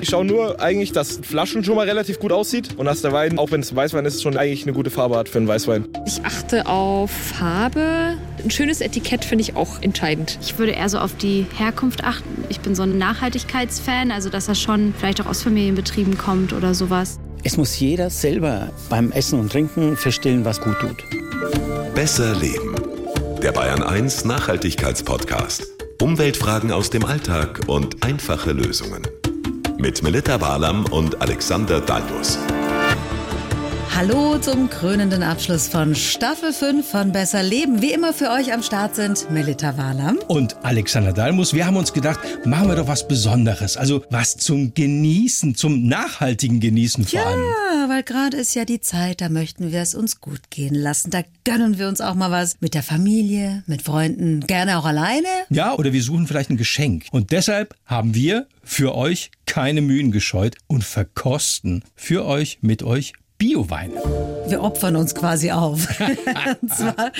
Ich schaue nur eigentlich, dass Flaschen schon mal relativ gut aussieht und dass der Wein, auch wenn es Weißwein ist, schon eigentlich eine gute Farbe hat für einen Weißwein. Ich achte auf Farbe. Ein schönes Etikett finde ich auch entscheidend. Ich würde eher so auf die Herkunft achten. Ich bin so ein Nachhaltigkeitsfan, also dass er schon vielleicht auch aus Familienbetrieben kommt oder sowas. Es muss jeder selber beim Essen und Trinken feststellen, was gut tut. Besser leben. Der Bayern 1 Nachhaltigkeitspodcast. Umweltfragen aus dem Alltag und einfache Lösungen. Mit Melita Barlam und Alexander Dalmus. Hallo zum krönenden Abschluss von Staffel 5 von Besser Leben. Wie immer für euch am Start sind Melita Walam und Alexander Dalmus. Wir haben uns gedacht, machen wir doch was Besonderes. Also was zum Genießen, zum nachhaltigen Genießen vor allem. Ja, weil gerade ist ja die Zeit, da möchten wir es uns gut gehen lassen. Da gönnen wir uns auch mal was mit der Familie, mit Freunden, gerne auch alleine. Ja, oder wir suchen vielleicht ein Geschenk. Und deshalb haben wir für euch keine Mühen gescheut und verkosten für euch mit euch Bioweine. Wir opfern uns quasi auf. und zwar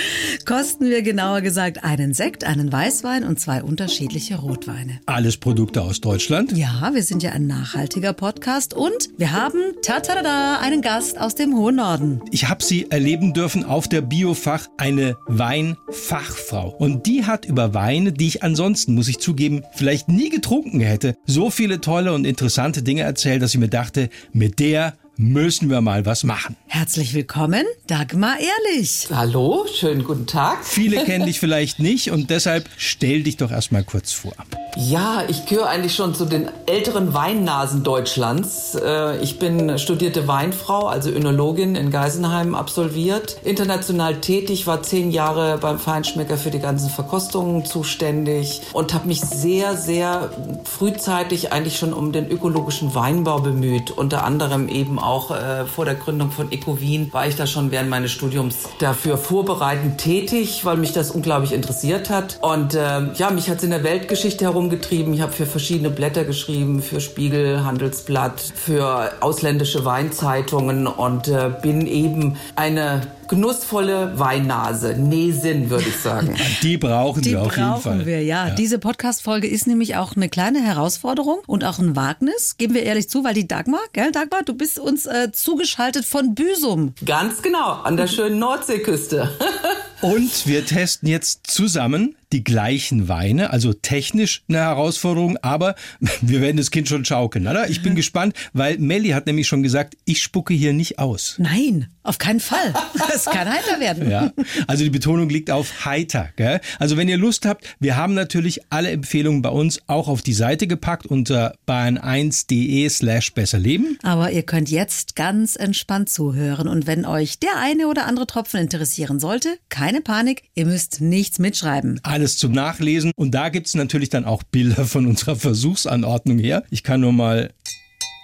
kosten wir genauer gesagt einen Sekt, einen Weißwein und zwei unterschiedliche Rotweine. Alles Produkte aus Deutschland? Ja, wir sind ja ein nachhaltiger Podcast und wir haben tatada einen Gast aus dem hohen Norden. Ich habe sie erleben dürfen auf der Biofach, eine Weinfachfrau. Und die hat über Weine, die ich ansonsten, muss ich zugeben, vielleicht nie getrunken hätte, so viele tolle und interessante Dinge erzählt, dass ich mir dachte, mit der müssen wir mal was machen. Herzlich willkommen, Dagmar Ehrlich. Hallo, schönen guten Tag. Viele kennen dich vielleicht nicht und deshalb stell dich doch erstmal kurz vor. Ja, ich gehöre eigentlich schon zu den älteren Weinnasen Deutschlands. Äh, ich bin studierte Weinfrau, also Önologin in Geisenheim absolviert. International tätig, war zehn Jahre beim Feinschmecker für die ganzen Verkostungen zuständig und habe mich sehr, sehr frühzeitig eigentlich schon um den ökologischen Weinbau bemüht. Unter anderem eben auch äh, vor der Gründung von Ecovin war ich da schon während meines Studiums dafür vorbereitend tätig, weil mich das unglaublich interessiert hat. Und äh, ja, mich hat es in der Weltgeschichte herumgetrieben. Ich habe für verschiedene Blätter geschrieben, für Spiegel, Handelsblatt, für ausländische Weinzeitungen und äh, bin eben eine genussvolle Weinnase, Näsin, würde ich sagen. Die brauchen Die wir auf jeden brauchen Fall. wir, ja. ja. Diese Podcast-Folge ist nämlich auch eine kleine Herausforderung und auch ein Wagnis, geben wir ehrlich zu, weil die Dagmar, gell, Dagmar, du bist uns äh, zugeschaltet von Büsum. Ganz genau, an der schönen Nordseeküste. Und wir testen jetzt zusammen die gleichen Weine, also technisch eine Herausforderung, aber wir werden das Kind schon schaukeln, oder? Ich bin gespannt, weil Melli hat nämlich schon gesagt, ich spucke hier nicht aus. Nein, auf keinen Fall. Es kann heiter werden. Ja, also die Betonung liegt auf heiter. Gell? Also wenn ihr Lust habt, wir haben natürlich alle Empfehlungen bei uns auch auf die Seite gepackt unter bayern1.de slash besserleben. Aber ihr könnt jetzt ganz entspannt zuhören und wenn euch der eine oder andere Tropfen interessieren sollte, keine Panik, ihr müsst nichts mitschreiben. Alles zum Nachlesen und da gibt's natürlich dann auch Bilder von unserer Versuchsanordnung her. Ich kann nur mal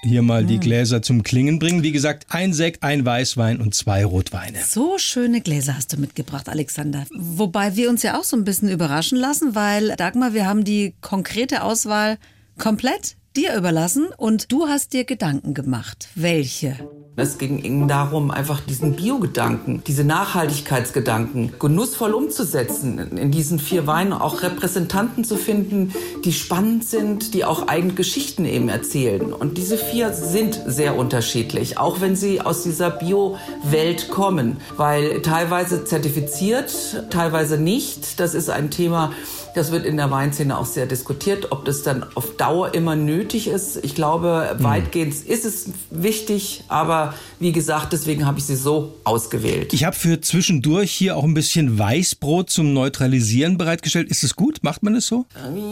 hier mal die Gläser zum Klingen bringen. Wie gesagt, ein Sekt, ein Weißwein und zwei Rotweine. So schöne Gläser hast du mitgebracht, Alexander. Wobei wir uns ja auch so ein bisschen überraschen lassen, weil Dagmar, wir haben die konkrete Auswahl komplett dir überlassen und du hast dir Gedanken gemacht. Welche? Es ging darum, einfach diesen Biogedanken, diese Nachhaltigkeitsgedanken genussvoll umzusetzen, in diesen vier Weinen auch Repräsentanten zu finden, die spannend sind, die auch eigene Geschichten eben erzählen. Und diese vier sind sehr unterschiedlich, auch wenn sie aus dieser Bio-Welt kommen, weil teilweise zertifiziert, teilweise nicht. Das ist ein Thema, das wird in der Weinszene auch sehr diskutiert, ob das dann auf Dauer immer nötig ist. Ich glaube, weitgehend ist es wichtig, aber wie gesagt, deswegen habe ich sie so ausgewählt. Ich habe für zwischendurch hier auch ein bisschen Weißbrot zum Neutralisieren bereitgestellt. Ist es gut? Macht man es so?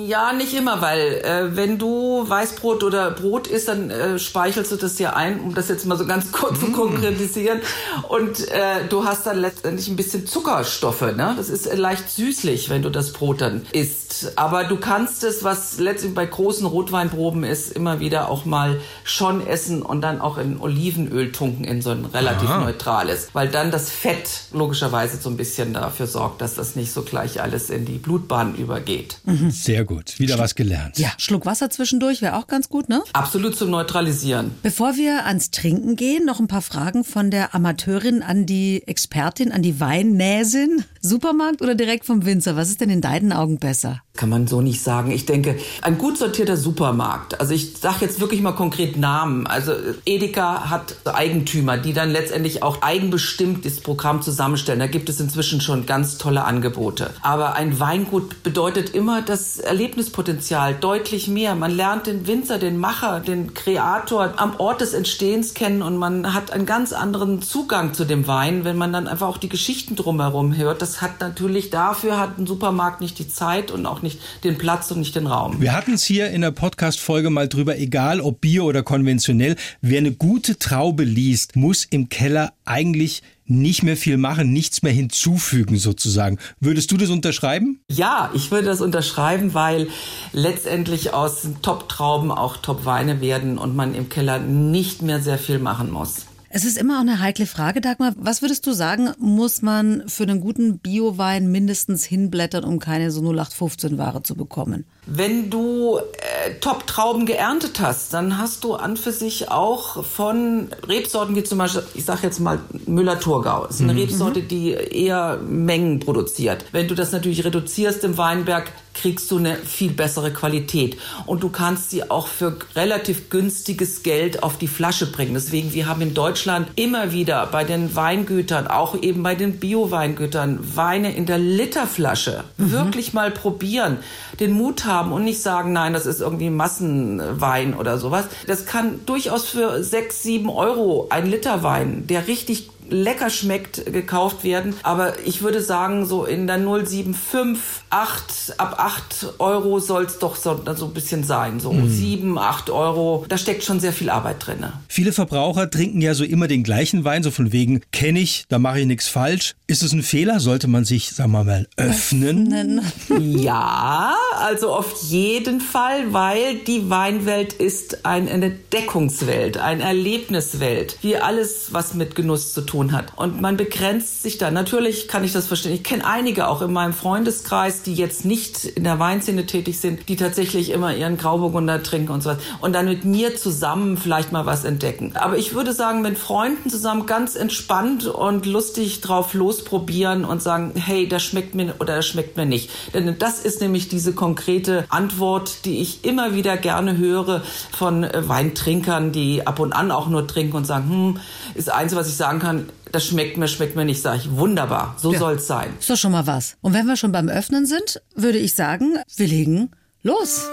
Ja, nicht immer, weil äh, wenn du Weißbrot oder Brot isst, dann äh, speichelst du das ja ein, um das jetzt mal so ganz kurz zu konkretisieren. Und äh, du hast dann letztendlich ein bisschen Zuckerstoffe. Ne? Das ist äh, leicht süßlich, wenn du das Brot dann isst. Aber du kannst es, was letztendlich bei großen Rotweinproben ist, immer wieder auch mal schon essen und dann auch in Olivenöl tunken, in so ein relativ Aha. neutrales. Weil dann das Fett logischerweise so ein bisschen dafür sorgt, dass das nicht so gleich alles in die Blutbahn übergeht. Sehr gut. Wieder was gelernt. Ja, Schluck Wasser zwischendurch wäre auch ganz gut, ne? Absolut zum Neutralisieren. Bevor wir ans Trinken gehen, noch ein paar Fragen von der Amateurin an die Expertin, an die Weinnäsin. Supermarkt oder direkt vom Winzer? Was ist denn in deinen Augen besser? Kann man so nicht sagen. Ich denke, ein gut sortierter Supermarkt. Also ich sage jetzt wirklich mal konkret Namen. Also Edeka hat Eigentümer, die dann letztendlich auch eigenbestimmt das Programm zusammenstellen. Da gibt es inzwischen schon ganz tolle Angebote. Aber ein Weingut bedeutet immer das Erlebnispotenzial deutlich mehr. Man lernt den Winzer, den Macher, den Kreator am Ort des Entstehens kennen und man hat einen ganz anderen Zugang zu dem Wein, wenn man dann einfach auch die Geschichten drumherum hört. Das hat natürlich dafür hat ein Supermarkt nicht die Zeit und auch nicht den Platz und nicht den Raum. Wir hatten es hier in der Podcast-Folge mal drüber, egal ob Bio oder konventionell, wer eine gute Traube liest, muss im Keller eigentlich nicht mehr viel machen, nichts mehr hinzufügen sozusagen. Würdest du das unterschreiben? Ja, ich würde das unterschreiben, weil letztendlich aus Top-Trauben auch Top-Weine werden und man im Keller nicht mehr sehr viel machen muss. Es ist immer auch eine heikle Frage, Dagmar. Was würdest du sagen, muss man für einen guten Biowein mindestens hinblättern, um keine so 0815-Ware zu bekommen? Wenn du äh, Top-Trauben geerntet hast, dann hast du an für sich auch von Rebsorten wie zum Beispiel, ich sage jetzt mal Müller-Thurgau. Ist eine mhm. Rebsorte, die eher Mengen produziert. Wenn du das natürlich reduzierst im Weinberg, kriegst du eine viel bessere Qualität. Und du kannst sie auch für relativ günstiges Geld auf die Flasche bringen. Deswegen, wir haben in Deutschland immer wieder bei den Weingütern, auch eben bei den Bio-Weingütern, Weine in der Literflasche. Mhm. Wirklich mal probieren, den Mut haben und nicht sagen, nein, das ist irgendwie Massenwein oder sowas. Das kann durchaus für sechs, sieben Euro ein Liter Wein, der richtig lecker schmeckt, gekauft werden. Aber ich würde sagen, so in der 075, 8, ab 8 Euro soll es doch so, so ein bisschen sein. So mhm. 7, 8 Euro. Da steckt schon sehr viel Arbeit drin. Viele Verbraucher trinken ja so immer den gleichen Wein, so von wegen, kenne ich, da mache ich nichts falsch. Ist es ein Fehler? Sollte man sich, sagen wir mal, öffnen? ja, also auf jeden Fall, weil die Weinwelt ist eine Entdeckungswelt, eine Erlebniswelt. Wie alles, was mit Genuss zu tun tun hat. Und man begrenzt sich da. Natürlich kann ich das verstehen. Ich kenne einige auch in meinem Freundeskreis, die jetzt nicht in der Weinszene tätig sind, die tatsächlich immer ihren Grauburgunder trinken und so was. Und dann mit mir zusammen vielleicht mal was entdecken. Aber ich würde sagen, mit Freunden zusammen ganz entspannt und lustig drauf losprobieren und sagen, hey, das schmeckt mir oder das schmeckt mir nicht. Denn das ist nämlich diese konkrete Antwort, die ich immer wieder gerne höre von Weintrinkern, die ab und an auch nur trinken und sagen, hm, ist eins, was ich sagen kann, das schmeckt mir, schmeckt mir nicht, sage ich, wunderbar, so ja. soll's sein. Ist doch schon mal was. Und wenn wir schon beim Öffnen sind, würde ich sagen, wir legen los.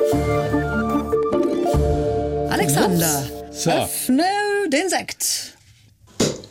Alexander, so. öffne den Sekt.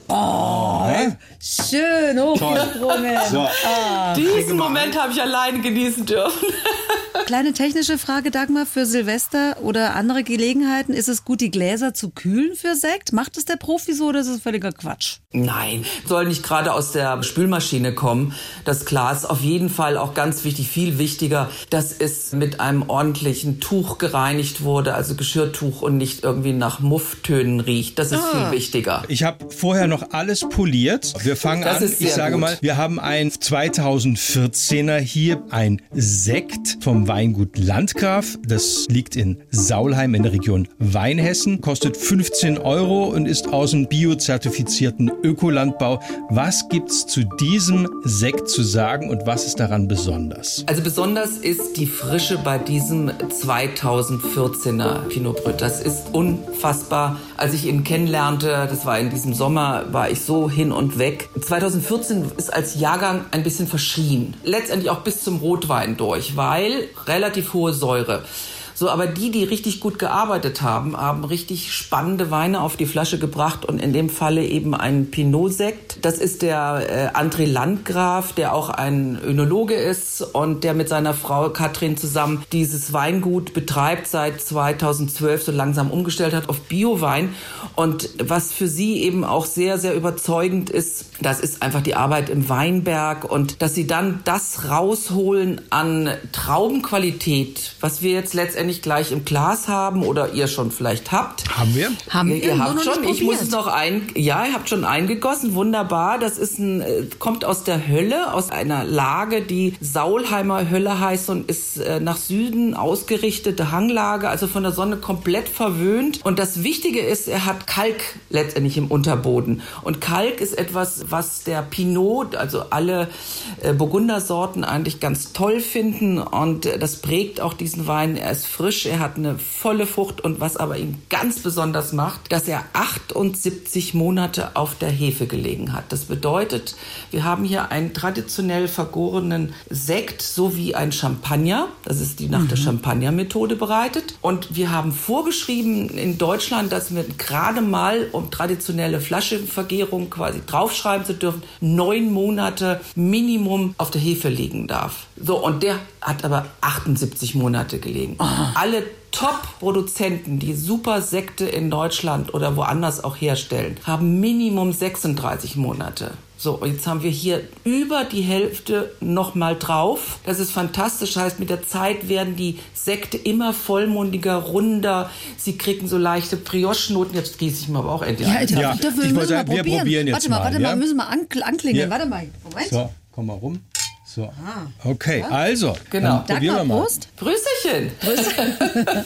Oh, Hä? schön hochgesprungen. So. Ah. Diesen Moment habe ich alleine genießen dürfen. Kleine technische Frage, Dagmar, für Silvester oder andere Gelegenheiten. Ist es gut, die Gläser zu kühlen für Sekt? Macht es der Profi so oder ist es völliger Quatsch? Nein, soll nicht gerade aus der Spülmaschine kommen. Das Glas auf jeden Fall auch ganz wichtig, viel wichtiger, dass es mit einem ordentlichen Tuch gereinigt wurde, also Geschirrtuch und nicht irgendwie nach Mufftönen riecht. Das ist ah. viel wichtiger. Ich habe vorher noch alles poliert. Wir fangen das an. Ich sage gut. mal, wir haben ein 2014er hier, ein Sekt vom Weingut Landgraf. Das liegt in Saulheim in der Region Weinhessen, kostet 15 Euro und ist aus dem biozertifizierten Ökolandbau. Was gibt's zu diesem Sekt zu sagen und was ist daran besonders? Also besonders ist die Frische bei diesem 2014er Pinot Brut. Das ist unfassbar. Als ich ihn kennenlernte, das war in diesem Sommer, war ich so hin und weg. 2014 ist als Jahrgang ein bisschen verschrien. Letztendlich auch bis zum Rotwein durch, weil relativ hohe Säure. So, aber die, die richtig gut gearbeitet haben, haben richtig spannende Weine auf die Flasche gebracht und in dem Falle eben einen Pinot-Sekt. Das ist der äh, André Landgraf, der auch ein Önologe ist und der mit seiner Frau Katrin zusammen dieses Weingut betreibt, seit 2012 so langsam umgestellt hat auf Biowein. Und was für sie eben auch sehr, sehr überzeugend ist, das ist einfach die Arbeit im Weinberg und dass sie dann das rausholen an Traubenqualität, was wir jetzt letztendlich nicht gleich im Glas haben oder ihr schon vielleicht habt. Haben wir? Haben ihr, wir nur habt noch schon. nicht Ich muss es noch ein. Ja, ihr habt schon eingegossen. Wunderbar. Das ist ein äh, kommt aus der Hölle, aus einer Lage, die Saulheimer Hölle heißt und ist äh, nach Süden ausgerichtete Hanglage, also von der Sonne komplett verwöhnt. Und das Wichtige ist, er hat Kalk letztendlich im Unterboden. Und Kalk ist etwas, was der Pinot, also alle äh, Burgundersorten eigentlich ganz toll finden. Und das prägt auch diesen Wein. Er ist frisch, er hat eine volle Frucht. Und was aber ihn ganz besonders macht, dass er 78 Monate auf der Hefe gelegen hat. Das bedeutet, wir haben hier einen traditionell vergorenen Sekt sowie ein Champagner. Das ist die nach der Champagner-Methode bereitet. Und wir haben vorgeschrieben in Deutschland, dass wir gerade mal, um traditionelle Flaschenvergärung quasi draufschreiben zu dürfen, neun Monate Minimum auf der Hefe liegen darf. So, und der hat aber 78 Monate gelegen. Alle Top-Produzenten, die super Sekte in Deutschland oder woanders auch herstellen, haben Minimum 36 Monate. So, und jetzt haben wir hier über die Hälfte nochmal drauf. Das ist fantastisch. Das heißt, mit der Zeit werden die Sekte immer vollmundiger, runder. Sie kriegen so leichte Brioche-Noten. Jetzt gieße ich mal aber auch endlich Ja, ein. Ja, dürfen, ich wir wollte müssen mal sagen, wir probieren. jetzt warte mal, mal, warte mal, ja? müssen wir ankl anklingeln. Ja. Warte mal, Moment. So, komm mal rum. So. Okay, also. Genau. Dann probieren wir Dagmar, mal. Prost. Prösterchen.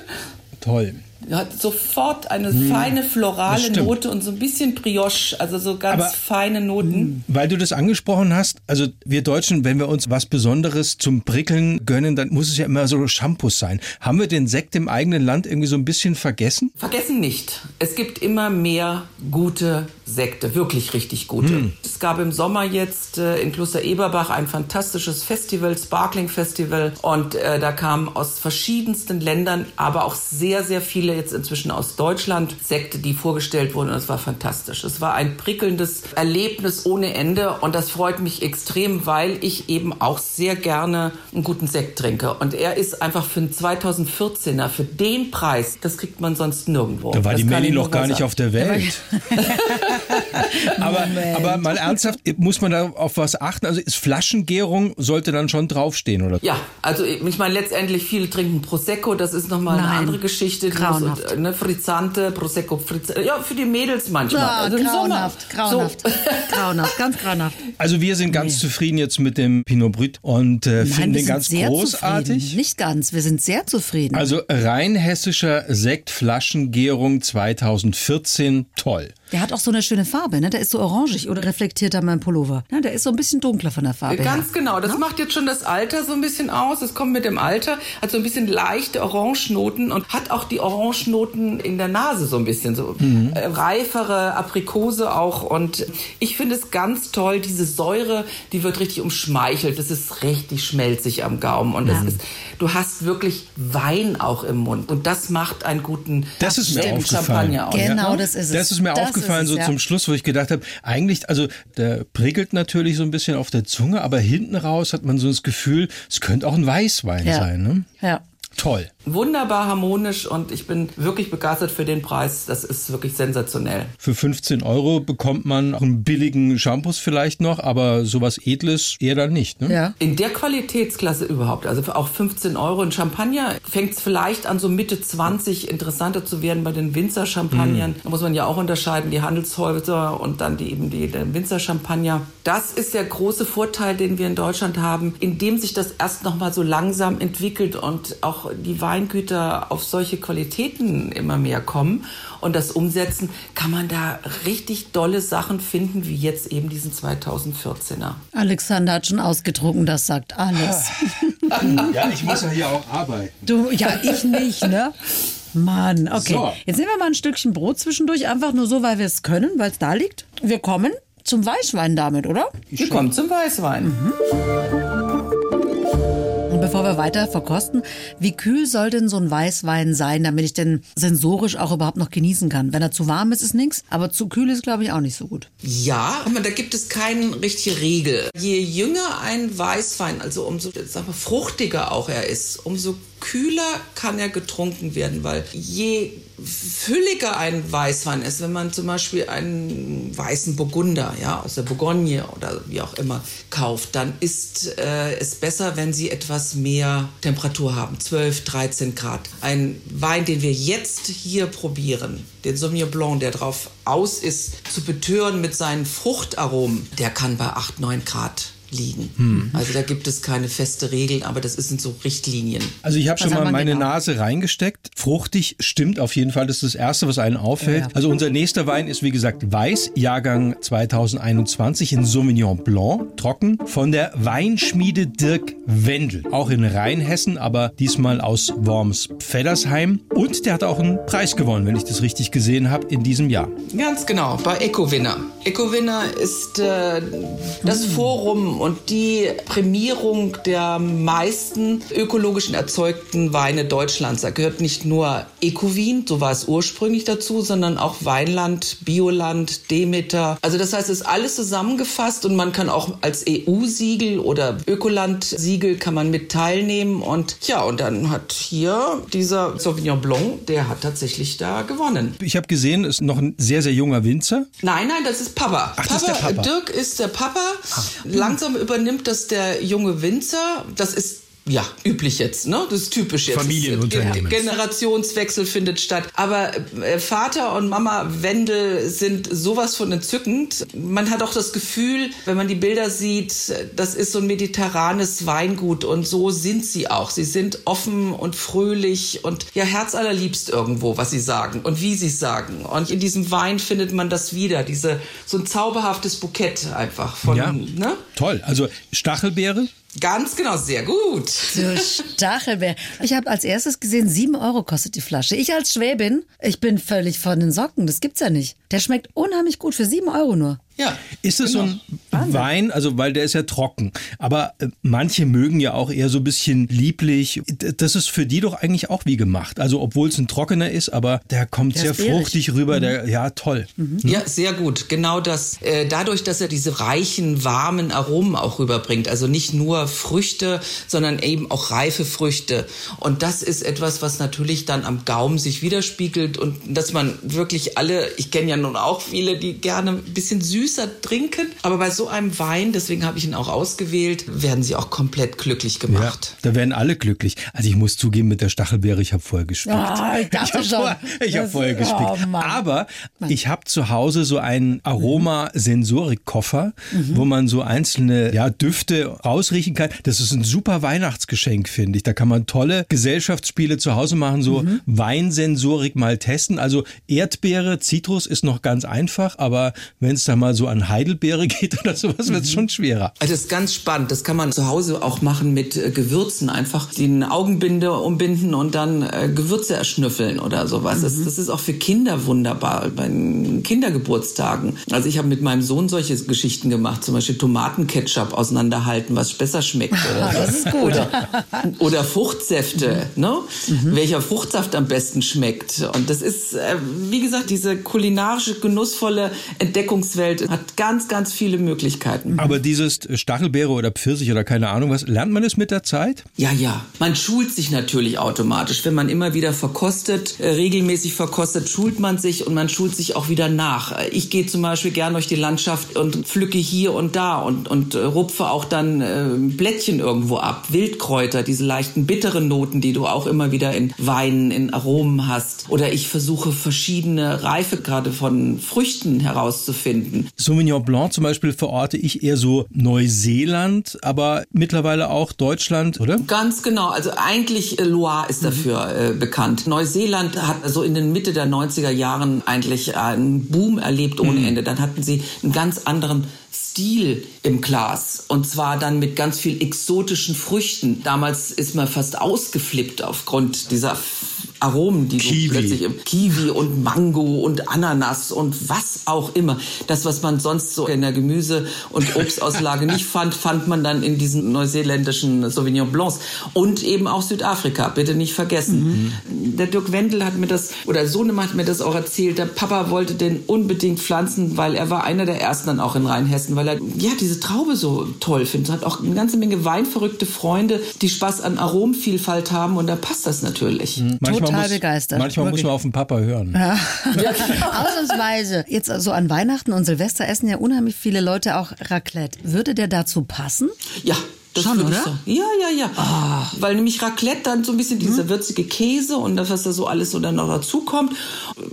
Toll. Hat sofort eine feine florale. Note und so ein bisschen Brioche, also so ganz Aber- feine Noten. Weil du das angesprochen hast, also wir Deutschen, wenn wir uns was Besonderes zum Prickeln gönnen, dann muss es ja immer so Shampoos sein. Haben wir den Sekt im eigenen Land irgendwie so ein bisschen vergessen? Vergessen nicht, es gibt immer mehr gute Sekte, wirklich richtig gute. Es gab im Sommer jetzt äh, in Kloster Eberbach ein fantastisches Festival, Sparkling Festival. Und äh, da kamen aus verschiedensten Ländern, aber auch sehr, sehr viele jetzt inzwischen aus Deutschland Sekte, die vorgestellt wurden. Und es war fantastisch. Es war ein prickelndes Erlebnis ohne Ende. Und das freut mich extrem, weil ich eben auch sehr gerne einen guten Sekt trinke. Und er ist einfach für einen 2014er, für den Preis, das kriegt man sonst nirgendwo. Da war das die Melli noch gar nicht sagen. auf der Welt. aber, aber mal ernsthaft, muss man da auf was achten? Also ist Flaschengärung, sollte dann schon draufstehen, oder? Ja, also ich meine letztendlich viele trinken Prosecco, das ist nochmal eine andere Geschichte. Die Grauenhaft. muss- Ne, Frizzante, Prosecco, Frizzante. Ja, für die Mädels manchmal. Ah, also grauenhaft, grauenhaft, So. grauenhaft, ganz grauenhaft. Also wir sind ganz zufrieden jetzt mit dem Pinot Brut und äh, Nein, finden den ganz sehr großartig. Zufrieden. Nicht ganz, wir sind sehr zufrieden. Also rein hessischer Sektflaschengärung 2014, toll. Der hat auch so eine schöne Farbe, ne? Der ist so orangig oder reflektiert an meinem Pullover. Ja, der ist so ein bisschen dunkler von der Farbe Ganz her. genau. Das macht jetzt schon das Alter so ein bisschen aus. Es kommt mit dem Alter, hat so ein bisschen leichte Orangenoten und hat auch die Orangenoten in der Nase so ein bisschen so äh, reifere Aprikose auch. Und ich finde es ganz toll. Diese Säure, die wird richtig umschmeichelt. Das ist richtig schmelzig am Gaumen und das ist, du hast wirklich Wein auch im Mund und das macht einen guten Das ist mir. Champagner aus. Genau, das ist es. Das ist mir Das aufgefallen es, so ja. zum Schluss, wo ich gedacht habe, eigentlich, also der prickelt natürlich so ein bisschen auf der Zunge, aber hinten raus hat man so das Gefühl, es könnte auch ein Weißwein Ja. sein. Ne? Ja. Toll. Wunderbar harmonisch und ich bin wirklich begeistert für den Preis. Das ist wirklich sensationell. Für 15 Euro bekommt man auch einen billigen Shampoos vielleicht noch, aber sowas Edles eher dann nicht. Ne? Ja. In der Qualitätsklasse überhaupt, also für auch 15 Euro. In Champagner fängt es vielleicht an, so Mitte 20 interessanter zu werden bei den Winzer-Champagnern. Da muss man ja auch unterscheiden, die Handelshäuser und dann die, eben die, den Winzer-Champagner. Das ist der große Vorteil, den wir in Deutschland haben, indem sich das erst noch mal so langsam entwickelt und auch die Weingüter auf solche Qualitäten immer mehr kommen und das umsetzen, kann man da richtig dolle Sachen finden, wie jetzt eben diesen 2014er. Alexander hat schon ausgetrunken, das sagt alles. Ja, ich muss ja hier auch arbeiten. Du, ja, ich nicht, ne? Mann, okay. So. Jetzt nehmen wir mal ein Stückchen Brot zwischendurch, einfach nur so, weil wir es können, weil es da liegt. Wir kommen zum Weißwein damit, oder? Wir kommen zum Weißwein. Und wir weiter verkosten, wie kühl soll denn so ein Weißwein sein, damit ich den sensorisch auch überhaupt noch genießen kann? Wenn er zu warm ist, ist nichts, aber zu kühl ist, glaube ich, auch nicht so gut. Ja, aber da gibt es keine richtige Regel. Je jünger ein Weißwein, also umso sag mal, fruchtiger auch er ist, umso kühler kann er getrunken werden, weil je fülliger ein Weißwein ist, wenn man zum Beispiel einen weißen Burgunder ja, aus der Bourgogne oder wie auch immer kauft, dann ist äh, es besser, wenn sie etwas mehr Temperatur haben, 12, 13 Grad. Ein Wein, den wir jetzt hier probieren, den Sauvignon Blanc, der darauf aus ist, zu betören mit seinen Fruchtaromen, der kann bei 8, 9 Grad liegen. Hm. Also da gibt es keine feste Regel, aber das sind so Richtlinien. Also ich habe schon mal meine genau? Nase reingesteckt. Fruchtig stimmt auf jeden Fall. Das ist das Erste, was einen auffällt. Ja, ja. Also unser nächster Wein ist wie gesagt Weiß, Jahrgang 2021 in Sauvignon Blanc, trocken, von der Weinschmiede Dirk Wendel. Auch in Rheinhessen, aber diesmal aus Worms Feddersheim. Und der hat auch einen Preis gewonnen, wenn ich das richtig gesehen habe, in diesem Jahr. Ganz genau, bei Ecowinner. Ecowinner ist äh, das hm. Forum und die Prämierung der meisten ökologischen erzeugten Weine Deutschlands. Da gehört nicht nur Ecovin, so war es ursprünglich dazu, sondern auch Weinland, Bioland, Demeter. Also das heißt, es ist alles zusammengefasst und man kann auch als EU-Siegel oder Ökoland-Siegel kann man mit teilnehmen und ja, und dann hat hier dieser Sauvignon Blanc, der hat tatsächlich da gewonnen. Ich habe gesehen, ist noch ein sehr, sehr junger Winzer. Nein, nein, das ist Papa. Ach, Papa, das ist der Papa. Dirk ist der Papa. Ach. Langsam übernimmt das der junge Winzer. Das ist ja, üblich jetzt, ne? Das ist typisch jetzt. Familienunternehmen. Generationswechsel findet statt. Aber äh, Vater und Mama Wendel sind sowas von entzückend. Man hat auch das Gefühl, wenn man die Bilder sieht, das ist so ein mediterranes Weingut und so sind sie auch. Sie sind offen und fröhlich und ja, herzallerliebst irgendwo, was sie sagen und wie sie sagen. Und in diesem Wein findet man das wieder, diese, so ein zauberhaftes Bukett einfach von, ja, ne? Toll. Also Stachelbeere, Ganz genau, sehr gut. So Stachelbeer. Ich habe als erstes gesehen, sieben Euro kostet die Flasche. Ich als Schwäbin, ich bin völlig von den Socken. Das gibt's ja nicht. Der schmeckt unheimlich gut für sieben Euro nur. Ja. Ist es genau. so ein Wahnsinn. Wein, also weil der ist ja trocken, aber äh, manche mögen ja auch eher so ein bisschen lieblich. Das ist für die doch eigentlich auch wie gemacht. Also obwohl es ein trockener ist, aber der kommt der sehr fruchtig rüber. Mhm. Der, ja, toll. Mhm. Ja, sehr gut. Genau das. Äh, dadurch, dass er diese reichen, warmen Aromen auch rüberbringt. Also nicht nur Früchte, sondern eben auch reife Früchte. Und das ist etwas, was natürlich dann am Gaumen sich widerspiegelt und dass man wirklich alle, ich kenne ja nun auch viele, die gerne ein bisschen süß süßer trinken. Aber bei so einem Wein, deswegen habe ich ihn auch ausgewählt, werden sie auch komplett glücklich gemacht. Ja, da werden alle glücklich. Also ich muss zugeben, mit der Stachelbeere, ich habe vorher gespickt. Ja, ich ich habe vorher, ich hab vorher gespickt. Oh Aber ich habe zu Hause so einen Aroma-Sensorik-Koffer, mhm. wo man so einzelne ja, Düfte rausriechen kann. Das ist ein super Weihnachtsgeschenk, finde ich. Da kann man tolle Gesellschaftsspiele zu Hause machen, so mhm. Weinsensorik mal testen. Also Erdbeere, Zitrus ist noch ganz einfach, aber wenn es da mal so an Heidelbeere geht oder sowas, wird es mhm. schon schwerer. Also das ist ganz spannend. Das kann man zu Hause auch machen mit äh, Gewürzen. Einfach die Augenbinde umbinden und dann äh, Gewürze erschnüffeln oder sowas. Mhm. Das, das, ist auch für Kinder wunderbar bei Kindergeburtstagen. Also ich habe mit meinem Sohn solche Geschichten gemacht. Zum Beispiel Tomatenketchup auseinanderhalten, was besser schmeckt. Oder, das ist gut. Oder, oder Fruchtsäfte. Mhm. Ne? Mhm. Welcher Fruchtsaft am besten schmeckt. Und das ist, äh, wie gesagt, diese kulinarische, genussvolle Entdeckungswelt hat ganz, ganz viele Möglichkeiten. Aber dieses Stachelbeere oder Pfirsich oder keine Ahnung was, lernt man es mit der Zeit? Ja, ja. Man schult sich natürlich automatisch. Wenn man immer wieder verkostet, äh, regelmäßig verkostet, schult man sich und man schult sich auch wieder nach. Ich gehe zum Beispiel gern durch die Landschaft und pflücke hier und da und, und äh, rupfe auch dann äh, Blättchen irgendwo ab. Wildkräuter, diese leichten bitteren Noten, die du auch immer wieder in Weinen, in Aromen hast. Oder ich versuche verschiedene Reife gerade von Früchten herauszufinden. Sauvignon Blanc zum Beispiel verorte ich eher so Neuseeland, aber mittlerweile auch Deutschland, oder? Ganz genau. Also eigentlich äh, Loire ist dafür mhm. äh, bekannt. Neuseeland hat so in den Mitte der 90er Jahren eigentlich einen Boom erlebt ohne mhm. Ende. Dann hatten sie einen ganz anderen Stil im Glas. Und zwar dann mit ganz viel exotischen Früchten. Damals ist man fast ausgeflippt aufgrund dieser Aromen, die Kiwi. du plötzlich im Kiwi und Mango und Ananas und was auch immer. Das, was man sonst so in der Gemüse- und Obstauslage nicht fand, fand man dann in diesen neuseeländischen Sauvignon Blancs. Und eben auch Südafrika, bitte nicht vergessen. Der Dirk Wendel hat mir das, oder Sohnemann hat mir das auch erzählt, der Papa wollte den unbedingt pflanzen, weil er war einer der ersten dann auch in Rheinhessen, weil er ja diese Traube so toll findet. Hat auch eine ganze Menge weinverrückte Freunde, die Spaß an Aromenvielfalt haben und da passt das natürlich. Manchmal Total muss, begeistert, Manchmal wirklich. muss man auf den Papa hören. Ausnahmsweise. Jetzt so an Weihnachten und Silvester essen ja unheimlich viele Leute auch Raclette. Würde der dazu passen? Ja. Das Schon, oder? sagen. Ja, ja, ja. Weil nämlich Raclette dann so ein bisschen dieser würzige Käse und das, was da so alles so dann noch dazu kommt.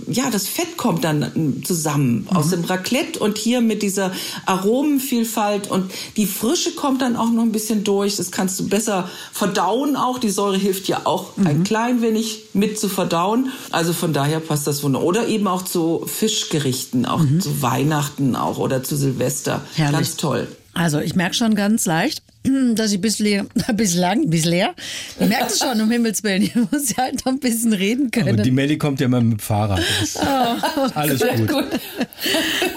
Ja, das Fett kommt dann mm, zusammen aus dem Raclette und hier mit dieser Aromenvielfalt und die Frische kommt dann auch noch ein bisschen durch. Das kannst du besser verdauen auch. Die Säure hilft ja auch ein klein wenig mit zu verdauen. Also von daher passt das wunderbar. Oder eben auch zu Fischgerichten, auch zu Weihnachten auch oder zu Silvester. Herrlich. Ganz toll. Also ich merke schon ganz leicht, dass ich bislang, bislang, bisher, ich merke es schon, um Himmels Willen, ich muss ja halt noch ein bisschen reden Aber können. die Melli kommt ja immer mit dem Fahrrad. Ist alles gut.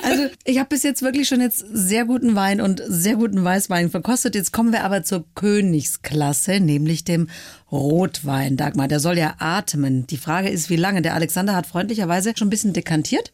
Also ich habe bis jetzt wirklich schon jetzt sehr guten Wein und sehr guten Weißwein verkostet. Jetzt kommen wir aber zur Königsklasse, nämlich dem Rotwein. Dagmar, der soll ja atmen. Die Frage ist, wie lange? Der Alexander hat freundlicherweise schon ein bisschen dekantiert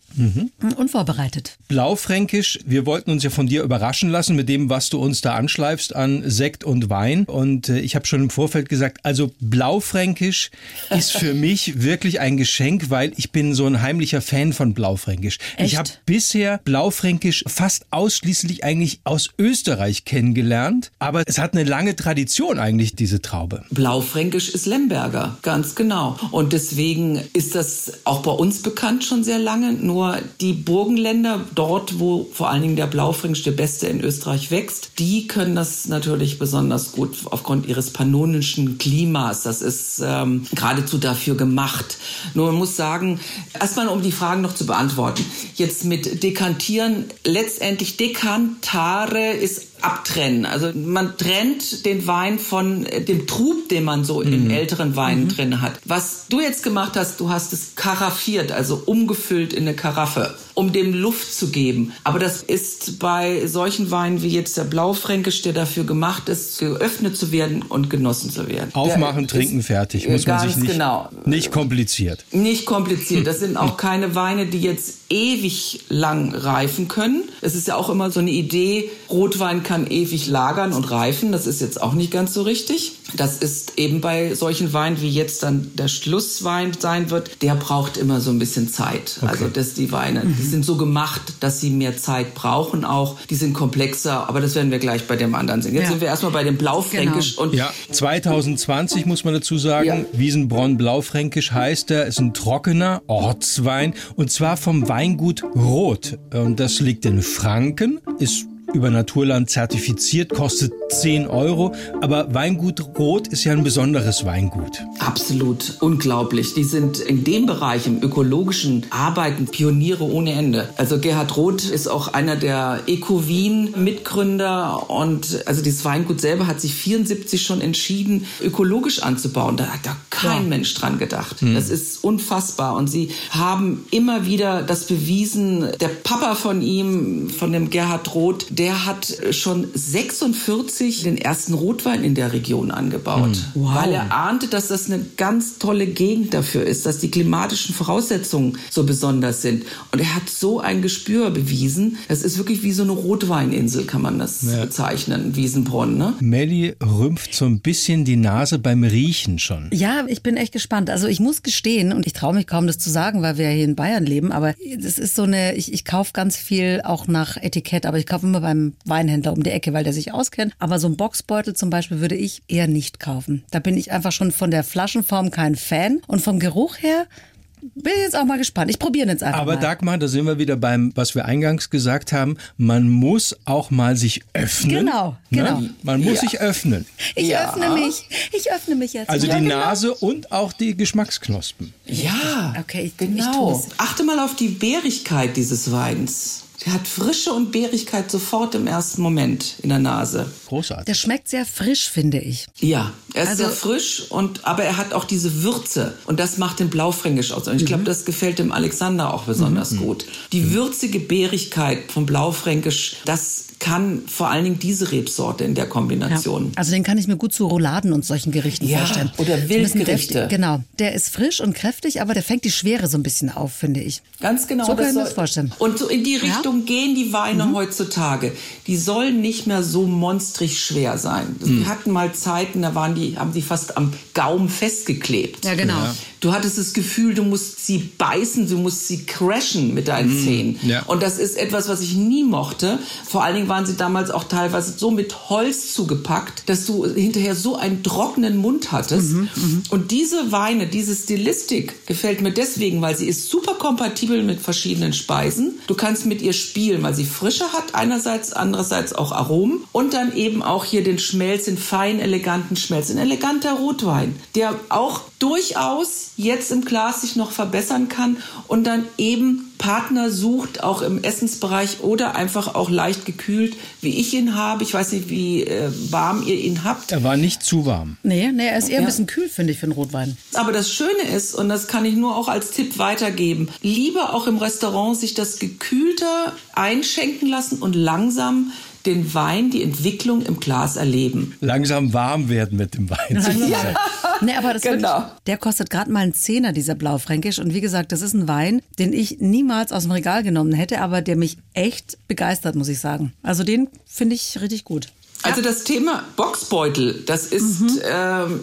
und vorbereitet. Blaufränkisch, wir wollten uns ja von dir überraschen lassen mit dem, was du uns da anschleifst an Sekt und Wein. Und äh, ich habe schon im Vorfeld gesagt, also Blaufränkisch ist für mich wirklich ein Geschenk, weil ich bin so ein heimlicher Fan von Blaufränkisch. Echt? Ich habe bisher Blaufränkisch fast ausschließlich eigentlich aus Österreich kennengelernt, aber es hat eine lange Tradition eigentlich, diese Traube. Blaufränkisch ist Lemberger, ganz genau. Und deswegen ist das auch bei uns bekannt schon sehr lange. Nur die Burgenländer, dort wo vor allen Dingen der Blaufränkisch der beste in Österreich wächst, die können das natürlich besonders gut aufgrund ihres pannonischen Klimas. Das ist ähm, geradezu dafür gemacht. Nur man muss sagen, erstmal um die Fragen noch zu beantworten. Jetzt mit Dekantieren, letztendlich Dekantare ist abtrennen. Also man trennt den Wein von äh, dem Trub, den man so in älteren Weinen drin hat. Was du jetzt gemacht hast, du hast es karaffiert, also umgefüllt in eine Karaffe, um dem Luft zu geben. Aber das ist bei solchen Weinen wie jetzt der Blaufränkisch, der dafür gemacht ist, geöffnet zu werden und genossen zu werden. Aufmachen, Der trinken, fertig. Muss man sich nicht, genau. nicht kompliziert. Nicht kompliziert. Das sind auch keine Weine, die jetzt ewig lang reifen können. Es ist ja auch immer so eine Idee, Rotwein kann ewig lagern und reifen. Das ist jetzt auch nicht ganz so richtig. Das ist eben bei solchen Weinen, wie jetzt dann der Schlusswein sein wird, der braucht immer so ein bisschen Zeit. Also dass die Weine, die sind so gemacht, dass sie mehr Zeit brauchen auch. Die sind komplexer, aber das werden wir gleich bei dem anderen sehen. Jetzt Ja. sind wir erstmal bei dem Blaufränkisch und Ja, 2020 muss man dazu sagen, Ja. Wiesenbronn Blaufränkisch heißt er, ist ein trockener Ortswein und zwar vom Weingut Roth. Und das liegt in Franken, ist über Naturland zertifiziert, kostet 10 Euro. Aber Weingut Roth ist ja ein besonderes Weingut. Absolut unglaublich. Die sind in dem Bereich im ökologischen Arbeiten Pioniere ohne Ende. Also Gerhard Roth ist auch einer der Eco-Wien-Mitgründer und also dieses Weingut selber hat sich 74 schon entschieden, ökologisch anzubauen. Da hat da kein Mensch dran gedacht. Das ist unfassbar und sie haben immer wieder das bewiesen. Der Papa von ihm, von dem Gerhard Roth, der hat schon 46 den ersten Rotwein in der Region angebaut, weil er ahnte, dass das eine ganz tolle Gegend dafür ist, dass die klimatischen Voraussetzungen so besonders sind. Und er hat so ein Gespür bewiesen. Das ist wirklich wie so eine Rotweininsel, kann man das bezeichnen, Wiesenbronn. Ne? Melli rümpft so ein bisschen die Nase beim Riechen schon. Ja, ich bin echt gespannt. Also ich muss gestehen, und ich traue mich kaum das zu sagen, weil wir ja hier in Bayern leben, aber das ist so eine, ich, ich kaufe ganz viel auch nach Etikett, aber ich kaufe immer beim Weinhändler um die Ecke, weil der sich auskennt. Aber so ein Boxbeutel zum Beispiel würde ich eher nicht kaufen. Da bin ich einfach schon von der Flaschenform kein Fan und vom Geruch her bin ich jetzt auch mal gespannt. Ich probiere ihn jetzt einfach Aber mal. Dagmar, da sind wir wieder beim, was wir eingangs gesagt haben, man muss auch mal sich öffnen. Genau, genau. Ne? Man muss Ja. sich öffnen. ich Ja. öffne mich. Ich öffne mich jetzt. Also Ja, die genau. Nase und auch die Geschmacksknospen. Ja, Okay, ich- ich genau. tu's. Achte mal auf die Bärigkeit dieses Weins. Der hat Frische und Beerigkeit sofort im ersten Moment in der Nase. Großartig. Der schmeckt sehr frisch, finde ich. Ja, er ist Also- sehr frisch und aber er hat auch diese Würze und das macht den Blaufränkisch aus. Und ich glaube, das gefällt dem Alexander auch besonders gut. Die würzige Beerigkeit vom Blaufränkisch, das kann vor allen Dingen diese Rebsorte in der Kombination. Also den kann ich mir gut zu Rouladen und solchen Gerichten Ja, vorstellen. oder Wildgerichte. deftig. Genau. Der ist frisch und kräftig, aber der fängt die Schwere so ein bisschen auf, finde ich. Ganz genau. So kann ich mir das vorstellen. Und so in die Richtung gehen die Weine Mhm. heutzutage. Die sollen nicht mehr so monstrig schwer sein. Mhm. Wir hatten mal Zeiten, da waren die, haben die fast am Gaumen festgeklebt. Ja, genau. Ja. Du hattest das Gefühl, du musst sie beißen, du musst sie crashen mit deinen Zähnen. ja. Und das ist etwas, was ich nie mochte. Vor allen Dingen waren sie damals auch teilweise so mit Holz zugepackt, dass du hinterher so einen trockenen Mund hattest. Und diese Weine, diese Stilistik gefällt mir deswegen, weil sie ist super kompatibel mit verschiedenen Speisen. Du kannst mit ihr spielen, weil sie Frische hat einerseits, andererseits auch Aromen und dann eben auch hier den Schmelz, den fein eleganten Schmelz, ein eleganter Rotwein, der auch durchaus jetzt im Glas sich noch verbessern kann und dann eben Partner sucht, auch im Essensbereich oder einfach auch leicht gekühlt, wie ich ihn habe. Ich weiß nicht, wie äh, warm ihr ihn habt. Er war nicht zu warm. Nee, nee, er ist eher ein Ja. bisschen kühl, finde ich, für einen Rotwein. Aber das Schöne ist, und das kann ich nur auch als Tipp weitergeben, lieber auch im Restaurant sich das gekühlter einschenken lassen und langsam den Wein, die Entwicklung im Glas erleben. Langsam warm werden mit dem Wein. Nee, aber das Genau. wirklich, der kostet gerade mal einen Zehner, dieser Blaufränkisch. Und wie gesagt, das ist ein Wein, den ich niemals aus dem Regal genommen hätte, aber der mich echt begeistert, muss ich sagen. Also den finde ich richtig gut. Also das Thema Boxbeutel, das ist ähm,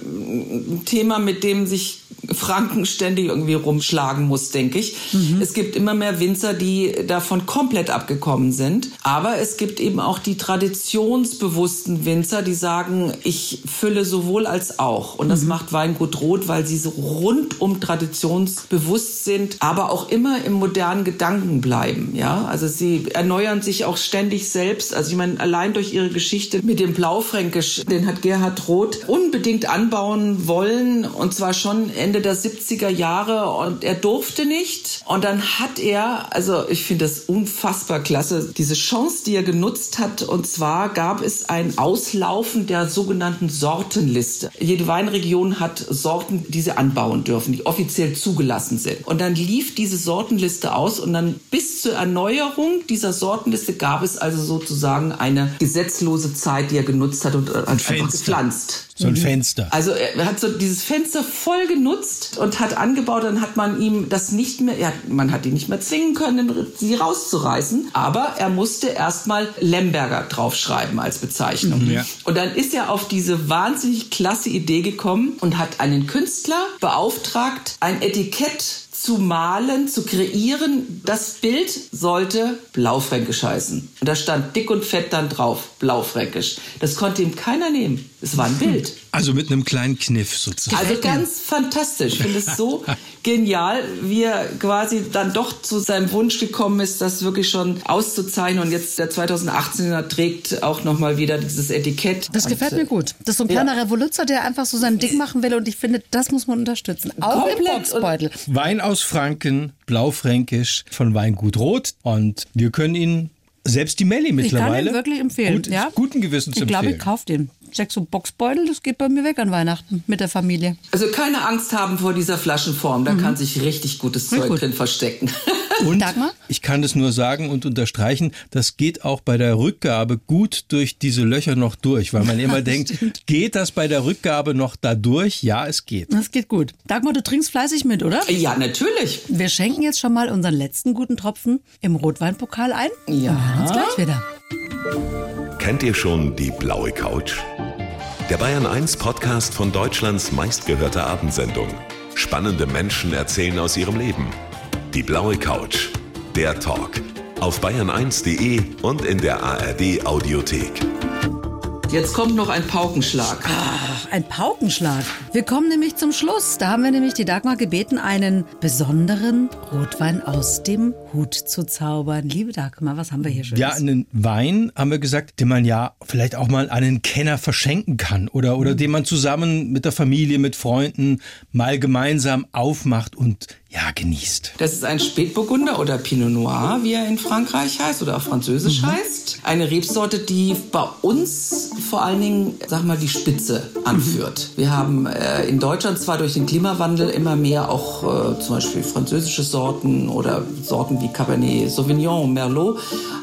ein Thema, mit dem sich Franken ständig irgendwie rumschlagen muss, denke ich. Es gibt immer mehr Winzer, die davon komplett abgekommen sind. Aber es gibt eben auch die traditionsbewussten Winzer, die sagen, ich fülle sowohl als auch. Und das macht Weingut Rot, weil sie so rundum traditionsbewusst sind, aber auch immer im modernen Gedanken bleiben. Ja, also sie erneuern sich auch ständig selbst. Also ich meine, allein durch ihre Geschichte mit dem Blaufränkisch, den hat Gerhard Roth unbedingt anbauen wollen und zwar schon Ende der 70er Jahre und er durfte nicht. Und dann hat er, also ich finde das unfassbar klasse, diese Chance, die er genutzt hat. Und zwar gab es ein Auslaufen der sogenannten Sortenliste. Jede Weinregion hat Sorten, die sie anbauen dürfen, die offiziell zugelassen sind. Und dann lief diese Sortenliste aus und dann bis zur Erneuerung dieser Sortenliste gab es also sozusagen eine gesetzlose Zeit, die er genutzt hat und äh, hat einfach gepflanzt. So ein Fenster. Also er hat so dieses Fenster voll genutzt und hat angebaut, dann hat man ihm das nicht mehr, ja, man hat ihn nicht mehr zwingen können, sie rauszureißen, aber er musste erstmal Lemberger draufschreiben als Bezeichnung. Ja. Und dann ist er auf diese wahnsinnig klasse Idee gekommen und hat einen Künstler beauftragt, ein Etikett zu malen, zu kreieren. Das Bild sollte Blaufränkisch heißen. Und da stand dick und fett dann drauf, Blaufränkisch. Das konnte ihm keiner nehmen. Es war ein Bild. Also mit einem kleinen Kniff sozusagen. Also ganz fantastisch. Ich finde es so genial, wie er quasi dann doch zu seinem Wunsch gekommen ist, das wirklich schon auszuzeichnen. Und jetzt der 2018er trägt auch nochmal wieder dieses Etikett. Das Und, gefällt mir gut. Das ist so ein kleiner Revoluzer, der einfach so sein Ding machen will und ich finde, das muss man unterstützen. Auch im Komplett. Boxbeutel. Wein aus Franken, Blaufränkisch von Weingut Rot. Und wir können ihn, selbst die Melli Ich kann mittlerweile, ihn wirklich empfehlen. gut, ja? guten Gewissens Ich glaube, ich empfehlen. kaufe den. Sechs so Boxbeutel, das geht bei mir weg an Weihnachten mit der Familie. Also keine Angst haben vor dieser Flaschenform. Da kann sich richtig gutes Zeug Mhm. gut. drin verstecken. Und Dagmar? ich kann das nur sagen und unterstreichen, das geht auch bei der Rückgabe gut durch diese Löcher noch durch, weil man immer denkt, geht das bei der Rückgabe noch da durch? Ja, es geht. Das geht gut. Dagmar, du trinkst fleißig mit, oder? ja, natürlich. Wir schenken jetzt schon mal unseren letzten guten Tropfen im Rotweinpokal ein. Ja. Wir hören uns gleich wieder. Kennt ihr schon die blaue Couch? Der Bayern 1 Podcast von Deutschlands meistgehörter Abendsendung. Spannende Menschen erzählen aus ihrem Leben. Die blaue Couch. Der Talk. Auf bayern1.de und in der ARD Audiothek. Jetzt kommt noch ein Paukenschlag. Ach, ein Paukenschlag. Wir kommen nämlich zum Schluss. Da haben wir nämlich die Dagmar gebeten, einen besonderen Rotwein aus dem Hut zu zaubern. Liebe Dagmar, was haben wir hier schön? Ja, einen Wein, haben wir gesagt, den man ja vielleicht auch mal einen Kenner verschenken kann oder, oder den man zusammen mit der Familie, mit Freunden mal gemeinsam aufmacht und ja, genießt. Das ist ein Spätburgunder oder Pinot Noir, wie er in Frankreich heißt oder auch französisch mhm. heißt. Eine Rebsorte, die bei uns vor allen Dingen, sag mal, die Spitze anführt. Mhm. Wir haben äh, in Deutschland zwar durch den Klimawandel immer mehr auch äh, zum Beispiel französische Sorten oder Sorten wie Cabernet Sauvignon, Merlot,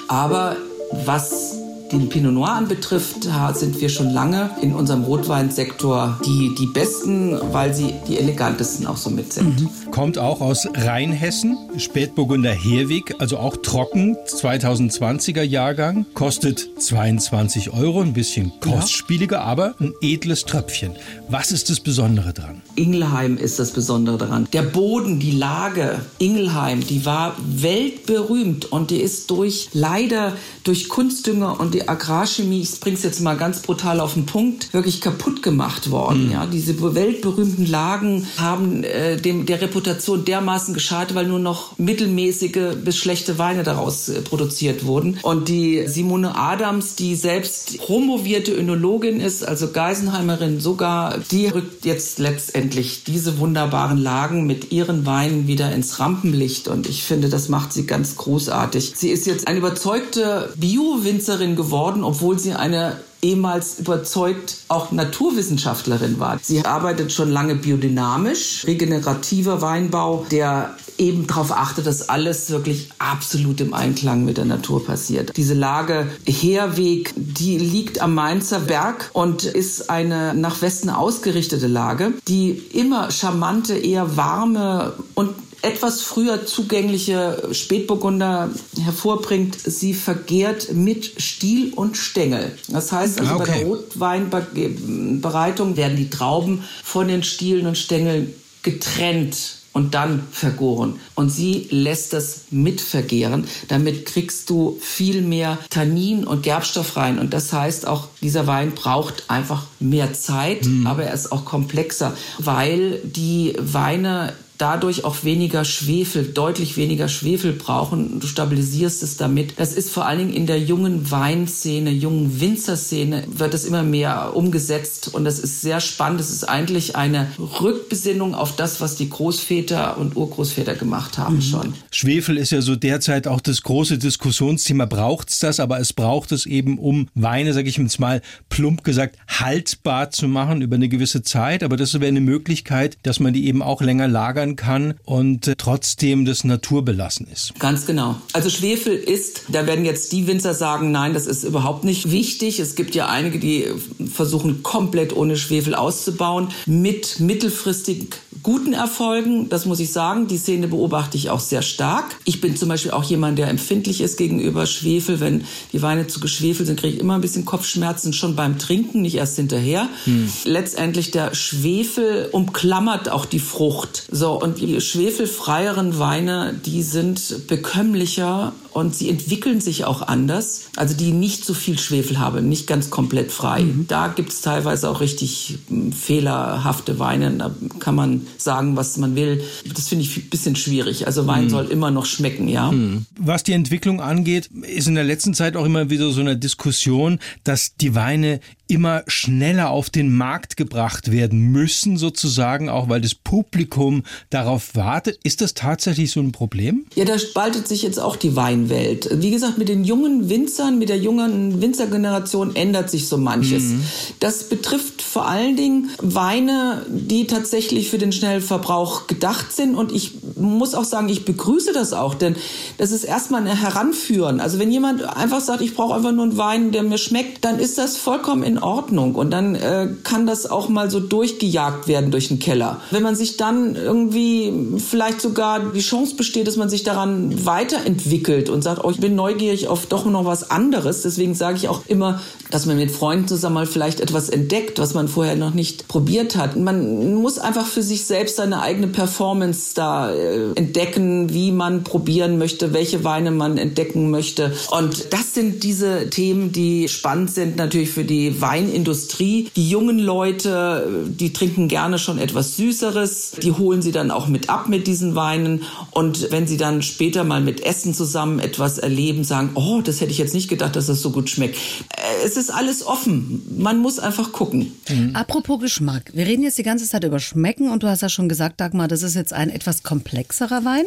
aber was den Pinot Noir anbetrifft, sind wir schon lange in unserem Rotweinsektor die, die Besten, weil sie die elegantesten auch so mit sind. Mhm. Kommt auch aus Rheinhessen, Spätburgunder Herweg, also auch trocken, 2020er Jahrgang, kostet 22 Euro, ein bisschen kostspieliger, ja. aber ein edles Tröpfchen. Was ist das Besondere dran? Ingelheim ist das Besondere dran. Der Boden, die Lage, Ingelheim, die war weltberühmt und die ist durch leider durch Kunstdünger und die Agrarchemie, ich bringe es jetzt mal ganz brutal auf den Punkt, wirklich kaputt gemacht worden. Mhm. Ja, diese weltberühmten Lagen haben äh, dem, der Reputation dermaßen geschadet, weil nur noch mittelmäßige bis schlechte Weine daraus äh, produziert wurden. Und die Simone Adams, die selbst promovierte Önologin ist, also Geisenheimerin sogar, die rückt jetzt letztendlich diese wunderbaren Lagen mit ihren Weinen wieder ins Rampenlicht. Und ich finde, das macht sie ganz großartig. Sie ist jetzt eine überzeugte Bio-Winzerin geworden, obwohl sie eine ehemals überzeugt auch Naturwissenschaftlerin war. Sie arbeitet schon lange biodynamisch, regenerativer Weinbau, der eben darauf achtet, dass alles wirklich absolut im Einklang mit der Natur passiert. Diese Lage Heerweg, die liegt am Mainzer Berg und ist eine nach Westen ausgerichtete Lage, die immer charmante, eher warme und etwas früher zugängliche Spätburgunder hervorbringt, sie vergehrt mit Stiel und Stängel. Das heißt also okay. bei der Rotweinbereitung werden die Trauben von den Stielen und Stängeln getrennt und dann vergoren. Und sie lässt das mitvergehren. Damit kriegst du viel mehr Tannin und Gerbstoff rein. Und das heißt auch, dieser Wein braucht einfach mehr Zeit, mhm. aber er ist auch komplexer, weil die Weine dadurch auch weniger Schwefel, deutlich weniger Schwefel brauchen. Du stabilisierst es damit. Das ist vor allen Dingen in der jungen Weinszene, jungen Winzerszene wird das immer mehr umgesetzt und das ist sehr spannend. Es ist eigentlich eine Rückbesinnung auf das, was die Großväter und Urgroßväter gemacht haben mhm. schon. Schwefel ist ja so derzeit auch das große Diskussionsthema. Braucht es das? Aber es braucht es eben, um Weine, sage ich jetzt mal plump gesagt, haltbar zu machen über eine gewisse Zeit. Aber das wäre eine Möglichkeit, dass man die eben auch länger lagern lagern kann und trotzdem das naturbelassen ist. Ganz genau. Also Schwefel ist, da werden jetzt die Winzer sagen, nein, das ist überhaupt nicht wichtig. Es gibt ja einige, die versuchen komplett ohne Schwefel auszubauen, mit mittelfristig guten Erfolgen. Das muss ich sagen. Die Szene beobachte ich auch sehr stark. Ich bin zum Beispiel auch jemand, der empfindlich ist gegenüber Schwefel. Wenn die Weine zu geschwefelt sind, kriege ich immer ein bisschen Kopfschmerzen schon beim Trinken, nicht erst hinterher. Hm. Letztendlich der Schwefel umklammert auch die Frucht. So, und die schwefelfreieren Weine, die sind bekömmlicher und sie entwickeln sich auch anders. Also die nicht so viel Schwefel haben, nicht ganz komplett frei. Mhm. Da gibt es teilweise auch richtig hm, fehlerhafte Weine. Da kann man sagen, was man will. Das finde ich ein bisschen schwierig. Also Wein mhm. soll immer noch schmecken, ja. Mhm. Was die Entwicklung angeht, ist in der letzten Zeit auch immer wieder so eine Diskussion, dass die Weine immer schneller auf den Markt gebracht werden müssen, sozusagen, auch weil das Publikum darauf wartet. Ist das tatsächlich so ein Problem? Ja, da spaltet sich jetzt auch die Wein Welt. Wie gesagt, mit den jungen Winzern, mit der jungen Winzergeneration ändert sich so manches. Mhm. Das betrifft vor allen Dingen Weine, die tatsächlich für den Schnellverbrauch gedacht sind. Und ich muss auch sagen, ich begrüße das auch, denn das ist erstmal ein Heranführen. Also wenn jemand einfach sagt, ich brauche einfach nur einen Wein, der mir schmeckt, dann ist das vollkommen in Ordnung. Und dann äh, kann das auch mal so durchgejagt werden durch den Keller. Wenn man sich dann irgendwie vielleicht sogar die Chance besteht, dass man sich daran weiterentwickelt und sagt, oh, ich bin neugierig auf doch noch was anderes. Deswegen sage ich auch immer, dass man mit Freunden zusammen mal vielleicht etwas entdeckt, was man vorher noch nicht probiert hat. Man muss einfach für sich selbst seine eigene Performance da äh, entdecken, wie man probieren möchte, welche Weine man entdecken möchte. Und das sind diese Themen, die spannend sind natürlich für die Weinindustrie. Die jungen Leute, die trinken gerne schon etwas Süßeres. Die holen sie dann auch mit ab mit diesen Weinen. Und wenn sie dann später mal mit Essen zusammen etwas erleben, sagen, oh, das hätte ich jetzt nicht gedacht, dass das so gut schmeckt. Äh, es ist alles offen. Man muss einfach gucken. Mhm. Apropos Geschmack. Wir reden jetzt die ganze Zeit über Schmecken und du hast ja schon gesagt, Dagmar, das ist jetzt ein etwas komplexer komplexerer Wein.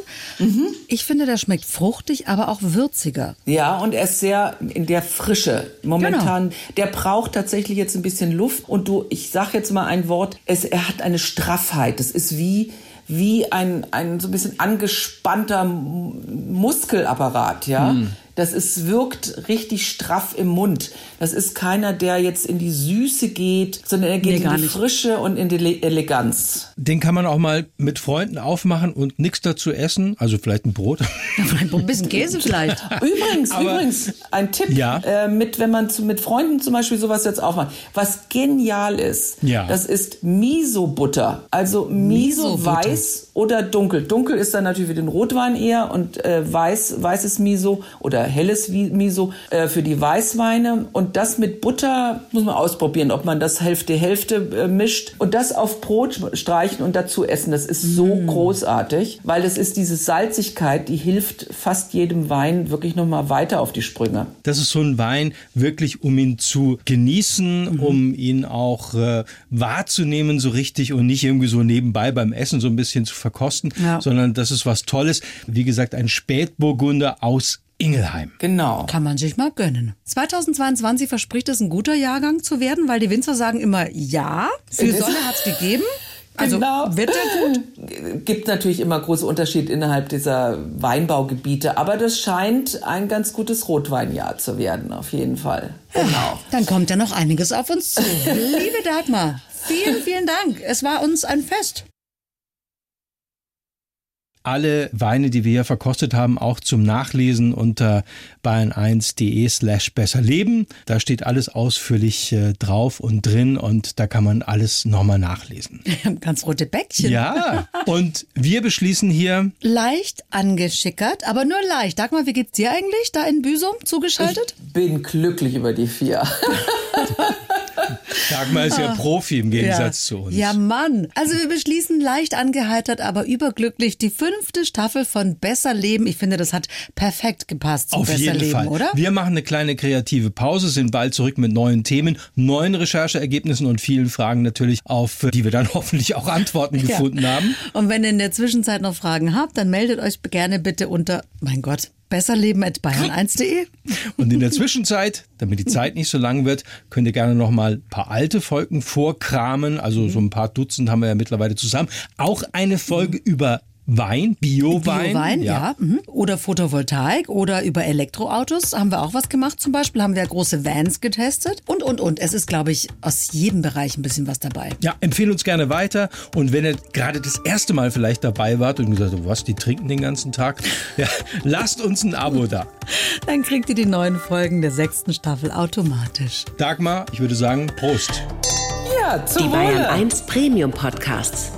Ich finde, der schmeckt fruchtig, aber auch würziger. Ja, und er ist sehr in der Frische. Momentan, der braucht tatsächlich jetzt ein bisschen Luft. Und du, ich sag jetzt mal ein Wort, es, er hat eine Straffheit. Es ist wie, wie ein, ein so ein bisschen angespannter Muskelapparat, ja. Das ist, wirkt richtig straff im Mund. Das ist keiner, der jetzt in die Süße geht, sondern er geht Nee, in die nicht. Frische und in die Le Eleganz. Den kann man auch mal mit Freunden aufmachen und nichts dazu essen, also vielleicht ein Brot. Ein bisschen Käse vielleicht. Übrigens, Aber- übrigens, ein Tipp, Ja. äh, mit, wenn man zu, mit Freunden zum Beispiel sowas jetzt aufmacht. Was genial ist, Ja. das ist Miso-Butter. Also Miso Miso-Butter. weiß oder dunkel. Dunkel ist dann natürlich für den Rotwein eher und äh, weiß, weißes Miso oder helles Miso äh, für die Weißweine. Und das mit Butter muss man ausprobieren, ob man das Hälfte Hälfte äh, mischt und das auf Brot streichen und dazu essen. Das ist so großartig, weil das ist diese Salzigkeit, die hilft fast jedem Wein wirklich noch mal weiter auf die Sprünge. Das ist so ein Wein wirklich, um ihn zu genießen, um ihn auch äh, wahrzunehmen so richtig und nicht irgendwie so nebenbei beim Essen so ein bisschen zu verkosten, Ja. sondern das ist was Tolles. Wie gesagt, ein Spätburgunder aus Ingelheim. Genau. Kann man sich mal gönnen. 2022 verspricht es ein guter Jahrgang zu werden, weil die Winzer sagen immer ja. Viel Sonne hat es gegeben. Also Genau. wird der gut? Gibt natürlich immer große Unterschiede innerhalb dieser Weinbaugebiete, aber das scheint ein ganz gutes Rotweinjahr zu werden, auf jeden Fall. Genau. Dann kommt ja noch einiges auf uns zu. Liebe Dagmar, vielen, vielen Dank. Es war uns ein Fest. Alle Weine, die wir hier verkostet haben, auch zum Nachlesen unter bayern1.de slash besser leben. Da steht alles ausführlich äh, drauf und drin und da kann man alles nochmal nachlesen. Ganz rote Bäckchen. Ja, und wir beschließen hier, Leicht angeschickert, aber nur leicht. Dagmar, wie geht's dir eigentlich da in Büsum zugeschaltet? Bin glücklich über die vier. Dagmar ist ja Profi im Gegensatz zu uns. Ah. Ja, Mann. Also wir beschließen leicht angeheitert, aber überglücklich die fünfte Staffel von Besser Leben. Ich finde, das hat perfekt gepasst zu Auf Besser jeden Leben, Fall. oder? Wir machen eine kleine kreative Pause, sind bald zurück mit neuen Themen, neuen Rechercheergebnissen und vielen Fragen natürlich, auf die wir dann hoffentlich auch Antworten gefunden Ja. haben. Und wenn ihr in der Zwischenzeit noch Fragen habt, dann meldet euch gerne bitte unter, mein Gott, besserleben.bayern1.de. Und in der Zwischenzeit, damit die Zeit nicht so lang wird, könnt ihr gerne noch mal ein paar alte Folgen vorkramen. Also so ein paar Dutzend haben wir ja mittlerweile zusammen. Auch eine Folge über Wein, Bio-Wein. Biowein, ja. mhm. Oder Photovoltaik oder über Elektroautos haben wir auch was gemacht. Zum Beispiel haben wir große Vans getestet. Und, und, und. Es ist, glaube ich, aus jedem Bereich ein bisschen was dabei. Ja, empfehle uns gerne weiter. Und wenn ihr gerade das erste Mal vielleicht dabei wart und gesagt habt, was, die trinken den ganzen Tag, ja, lasst uns ein Abo da. Dann kriegt ihr die neuen Folgen der sechsten Staffel automatisch. Dagmar, ich würde sagen, Prost. Ja, zu Die Bayern Wohle. 1 Premium Podcasts.